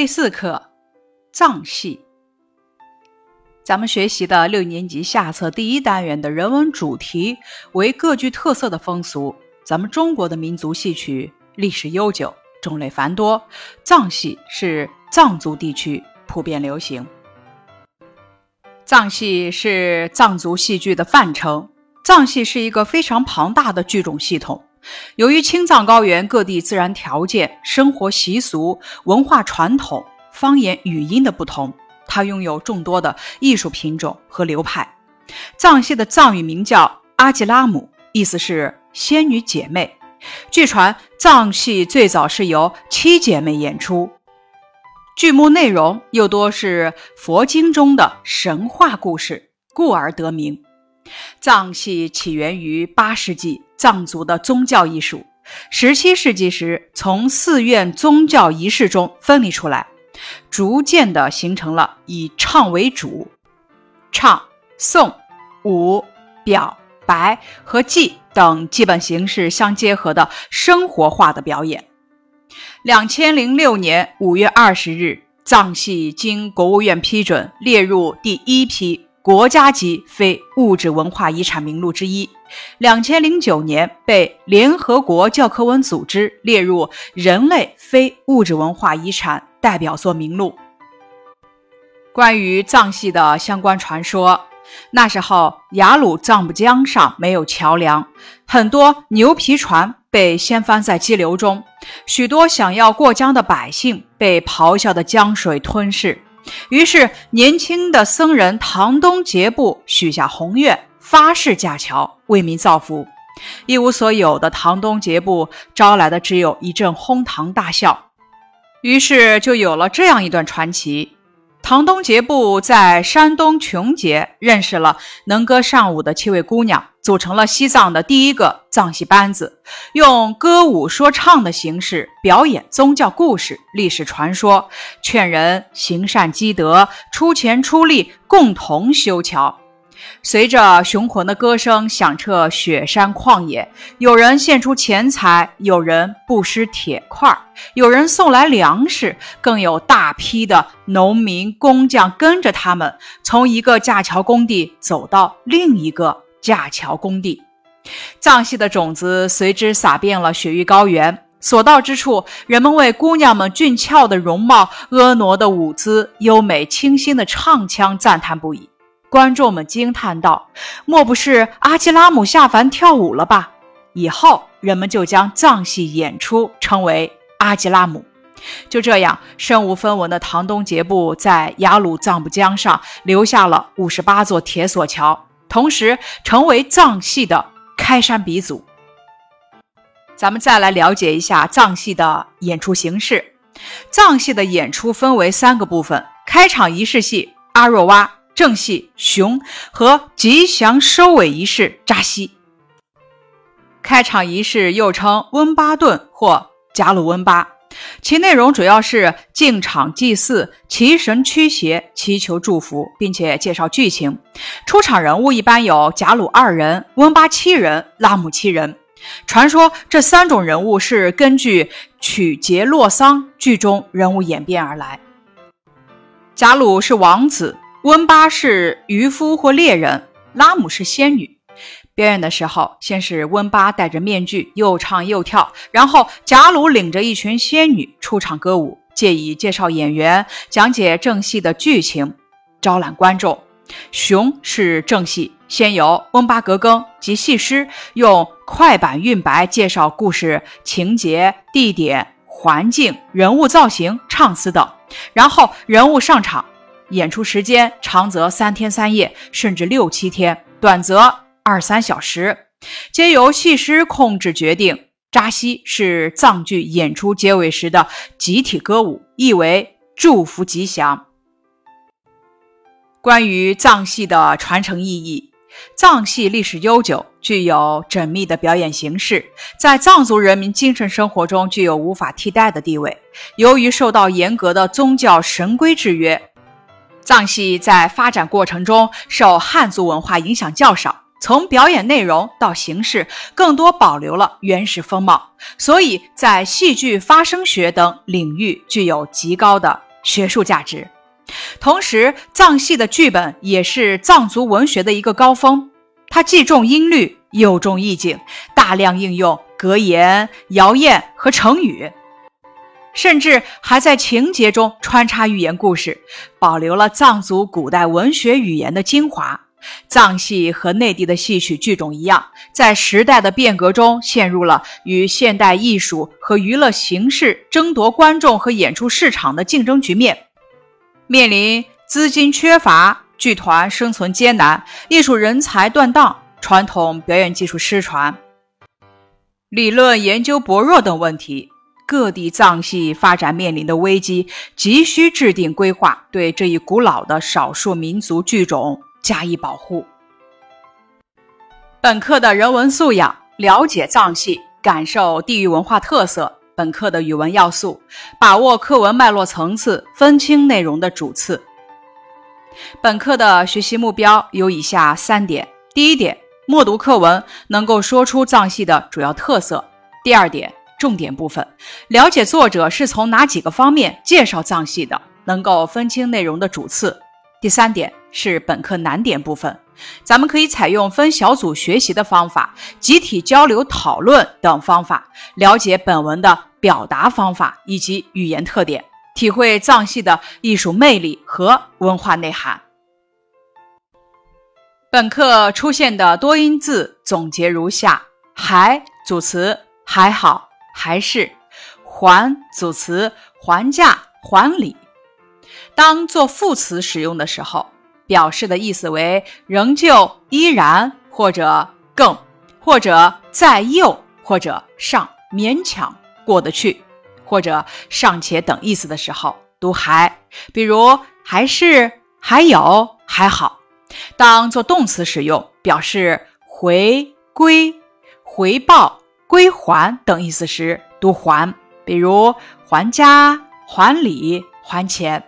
第四课，藏戏。咱们学习的六年级下册第一单元的人文主题为各具特色的风俗。咱们中国的民族戏曲历史悠久，种类繁多，藏戏是藏族地区普遍流行。藏戏是藏族戏剧的泛称。藏戏是一个非常庞大的剧种系统。由于青藏高原各地自然条件、生活习俗、文化传统、方言语音的不同，它拥有众多的艺术品种和流派。藏戏的藏语名叫阿吉拉姆，意思是仙女姐妹。据传，藏戏最早是由七姐妹演出，剧目内容又多是佛经中的神话故事，故而得名。藏戏起源于八世纪。藏族的宗教艺术，十七世纪时从寺院宗教仪式中分离出来，逐渐的形成了以唱为主，唱、诵、舞、表、白和记等基本形式相结合的生活化的表演。两千零六年五月二十日，藏戏经国务院批准列入第一批。国家级非物质文化遗产名录之一，两千零九年被联合国教科文组织列入人类非物质文化遗产代表作名录。关于藏戏的相关传说，那时候雅鲁藏布江上没有桥梁，很多牛皮船被掀翻在激流中，许多想要过江的百姓被咆哮的江水吞噬。于是，年轻的僧人唐东杰布许下宏愿，发誓架桥为民造福。一无所有的唐东杰布招来的只有一阵哄堂大笑。于是，就有了这样一段传奇。唐东杰布在山东琼节认识了能歌善舞的七位姑娘，组成了西藏的第一个藏戏班子，用歌舞说唱的形式表演宗教故事、历史传说，劝人行善积德、出钱出力，共同修桥。随着雄浑的歌声响彻雪山旷野，有人献出钱财，有人布施铁块，有人送来粮食，更有大批的农民工匠跟着他们，从一个架桥工地走到另一个架桥工地。藏戏的种子随之撒遍了雪域高原，所到之处，人们为姑娘们俊俏的容貌、婀娜的舞姿、优美清新的唱腔赞叹不已。观众们惊叹道：“莫不是阿基拉姆下凡跳舞了吧？”以后人们就将藏戏演出称为阿基拉姆。就这样，身无分文的唐东杰布在雅鲁藏布江上留下了五十八座铁索桥，同时成为藏戏的开山鼻祖。咱们再来了解一下藏戏的演出形式。藏戏的演出分为三个部分：开场仪式戏阿若哇。正戏熊和吉祥收尾仪式扎西。开场仪式又称温巴顿或贾鲁温巴，其内容主要是进场祭祀、祈神驱邪、祈求祝福，并且介绍剧情。出场人物一般有贾鲁二人、温巴七人、拉姆七人。传说这三种人物是根据曲杰洛桑剧中人物演变而来。贾鲁是王子。温巴是渔夫或猎人，拉姆是仙女。表演的时候，先是温巴戴着面具，又唱又跳，然后贾鲁领着一群仙女出场歌舞，借以介绍演员，讲解正戏的剧情，招揽观众。熊是正戏，先由温巴格更及戏师用快板韵白介绍故事情节、地点、环境、人物造型、唱词等，然后人物上场。演出时间长则三天三夜，甚至六七天；短则二三小时，皆由戏师控制决定。扎西是藏剧演出结尾时的集体歌舞，意为祝福吉祥。关于藏戏的传承意义，藏戏历史悠久，具有缜密的表演形式，在藏族人民精神生活中具有无法替代的地位。由于受到严格的宗教神规制约。藏戏在发展过程中受汉族文化影响较少，从表演内容到形式，更多保留了原始风貌，所以在戏剧发声学等领域具有极高的学术价值。同时，藏戏的剧本也是藏族文学的一个高峰，它既重音律又重意境，大量应用格言、谣言和成语。甚至还在情节中穿插寓言故事，保留了藏族古代文学语言的精华。藏戏和内地的戏曲剧种一样，在时代的变革中陷入了与现代艺术和娱乐形式争夺观众和演出市场的竞争局面。面临资金缺乏、剧团生存艰难、艺术人才断档、传统表演技术失传、理论研究薄弱等问题。各地藏戏发展面临的危机，急需制定规划，对这一古老的少数民族剧种加以保护。本课的人文素养：了解藏戏，感受地域文化特色。本课的语文要素：把握课文脉络层次，分清内容的主次。本课的学习目标有以下三点：第一点，默读课文能够说出藏戏的主要特色；第二点。重点部分，了解作者是从哪几个方面介绍藏戏的，能够分清内容的主次。第三点是本课难点部分，咱们可以采用分小组学习的方法，集体交流讨论等方法，了解本文的表达方法以及语言特点，体会藏戏的艺术魅力和文化内涵。本课出现的多音字总结如下：还组词，还好。还是还组词还价还礼，当做副词使用的时候，表示的意思为仍旧依然或者更或者在右或者上勉强过得去或者尚且等意思的时候，读还。比如还是还有还好。当做动词使用，表示回归回报。归还等意思时读还，比如还家、还礼、还钱。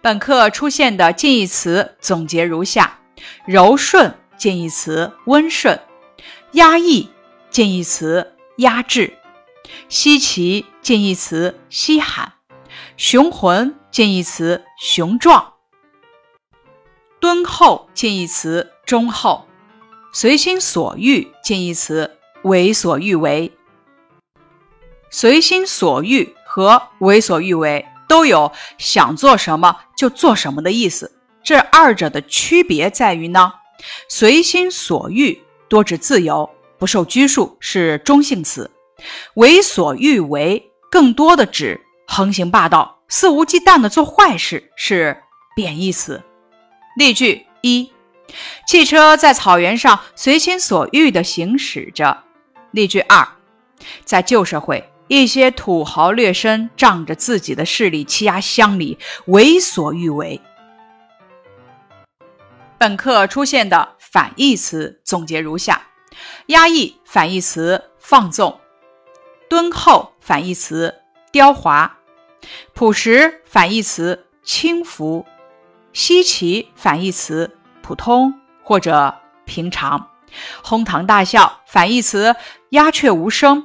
本课出现的近义词总结如下：柔顺近义词温顺，压抑近义词压制，稀奇近义词稀罕，雄浑近义词雄壮，敦厚近义词忠厚，随心所欲近义词。为所欲为，随心所欲和为所欲为都有想做什么就做什么的意思。这二者的区别在于呢，随心所欲多指自由，不受拘束，是中性词；为所欲为更多的指横行霸道、肆无忌惮的做坏事，是贬义词。例句一：汽车在草原上随心所欲地行驶着。例句二，在旧社会，一些土豪劣绅仗着自己的势力欺压乡里，为所欲为。本课出现的反义词总结如下：压抑反义词放纵，敦厚反义词刁滑，朴实反义词轻浮，稀奇反义词普通或者平常。哄堂大笑，反义词鸦雀无声；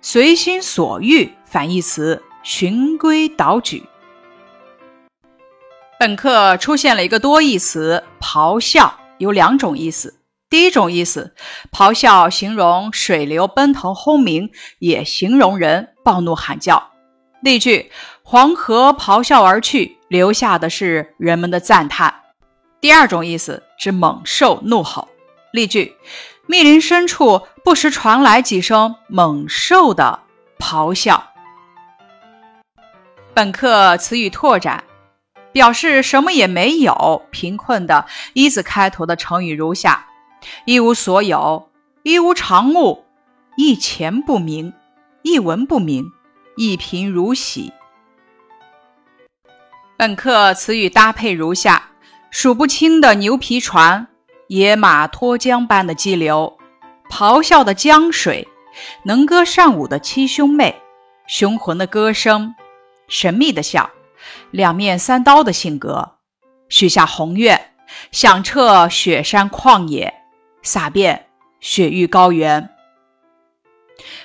随心所欲，反义词循规蹈矩。本课出现了一个多义词“咆哮”，有两种意思。第一种意思，咆哮形容水流奔腾轰鸣，也形容人暴怒喊叫。例句：黄河咆哮而去，留下的是人们的赞叹。第二种意思指猛兽怒吼。例句：密林深处不时传来几声猛兽的咆哮。本课词语拓展，表示什么也没有、贫困的“一”字开头的成语如下：一无所有、一无长物、一钱不明、一文不名、一贫如洗。本课词语搭配如下：数不清的牛皮船。野马脱缰般的激流，咆哮的江水，能歌善舞的七兄妹，雄浑的歌声，神秘的笑，两面三刀的性格，许下宏愿，响彻雪山旷野，洒遍雪域高原。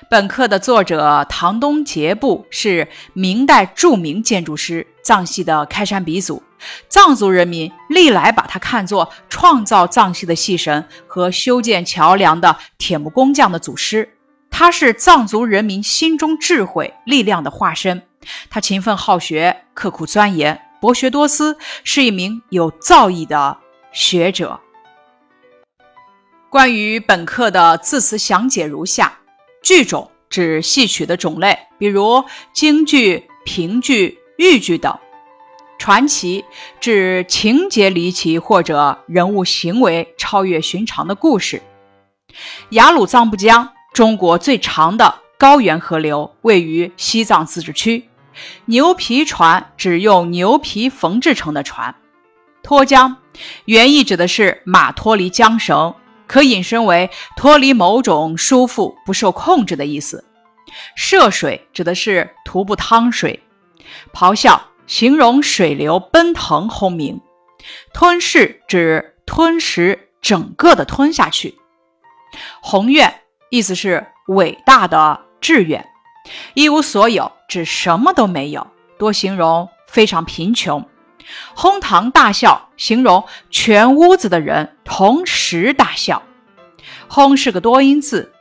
本课的作者唐东杰布是明代著名建筑师，藏戏的开山鼻祖。藏族人民历来把他看作创造藏戏的戏神和修建桥梁的铁木工匠的祖师。他是藏族人民心中智慧力量的化身。他勤奋好学，刻苦钻研，博学多思，是一名有造诣的学者。关于本课的字词详解如下。剧种指戏曲的种类，比如京剧、评剧、豫剧等；传奇指情节离奇或者人物行为超越寻常的故事。雅鲁藏布江，中国最长的高原河流，位于西藏自治区。牛皮船指用牛皮缝制成的船。脱缰，原意指的是马脱离缰绳。可引申为脱离某种束缚、不受控制的意思。涉水指的是徒步趟水。咆哮形容水流奔腾轰鸣。吞噬指吞食整个的吞下去。宏愿意思是伟大的志愿。一无所有指什么都没有，多形容非常贫穷。哄堂大笑，形容全屋子的人同时大笑。哄是个多音字，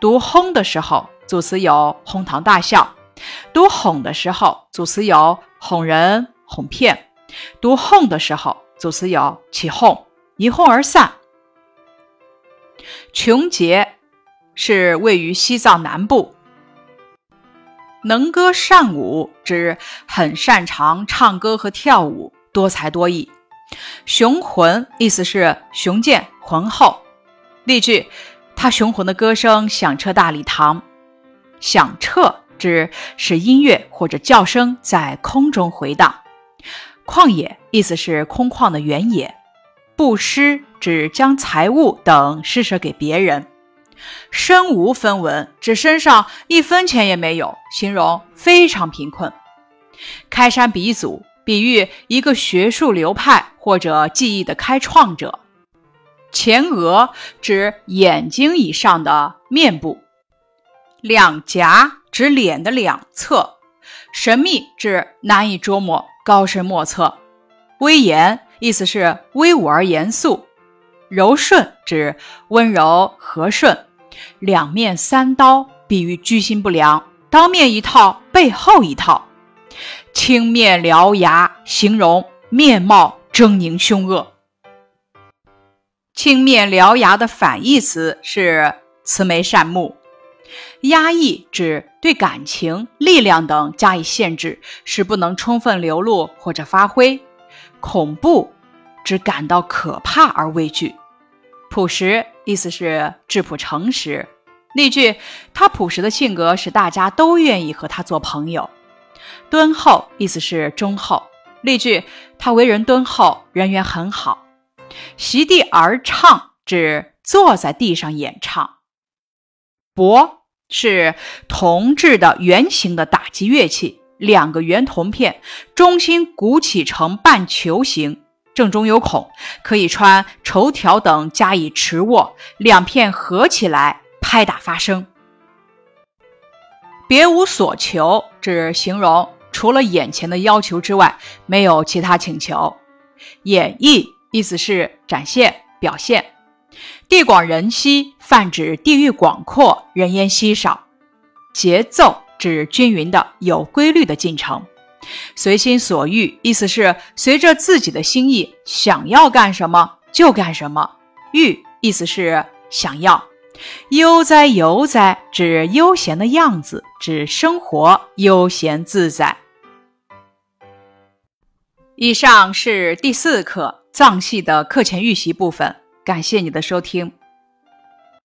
读哄的时候，组词有哄堂大笑；读哄的时候，组词有哄人、哄骗；读哄的时候，组词有起哄、一哄而散。琼结是位于西藏南部。能歌善舞，指很擅长唱歌和跳舞，多才多艺。雄浑意思是雄健、浑厚。例句：他雄浑的歌声响彻大礼堂。响彻指使音乐或者叫声在空中回荡。旷野意思是空旷的原野。布施指将财物等施舍给别人。身无分文，指身上一分钱也没有，形容非常贫困。开山鼻祖，比喻一个学术流派或者技艺的开创者。前额指眼睛以上的面部。两颊指脸的两侧。神秘指难以捉摸，高深莫测。威严意思是威武而严肃。柔顺指温柔和顺。两面三刀，比喻居心不良，当面一套，背后一套。青面獠牙，形容面貌狰狞凶恶。青面獠牙的反义词是慈眉善目。压抑指对感情、力量等加以限制，使不能充分流露或者发挥。恐怖指感到可怕而畏惧。朴实意思是质朴诚实。例句：他朴实的性格使大家都愿意和他做朋友。敦厚意思是忠厚。例句：他为人敦厚，人缘很好。席地而唱指坐在地上演唱。博是铜制的圆形的打击乐器，两个圆铜片中心鼓起成半球形。正中有孔，可以穿绸条等加以持握，两片合起来拍打发声。别无所求，指形容除了眼前的要求之外，没有其他请求。演绎意思是展现、表现。地广人稀，泛指地域广阔，人烟稀少。节奏指均匀的、有规律的进程。随心所欲，意思是随着自己的心意，想要干什么就干什么。欲意思是想要。悠哉悠哉指悠闲的样子，指生活悠闲自在。以上是第四课藏戏的课前预习部分，感谢你的收听。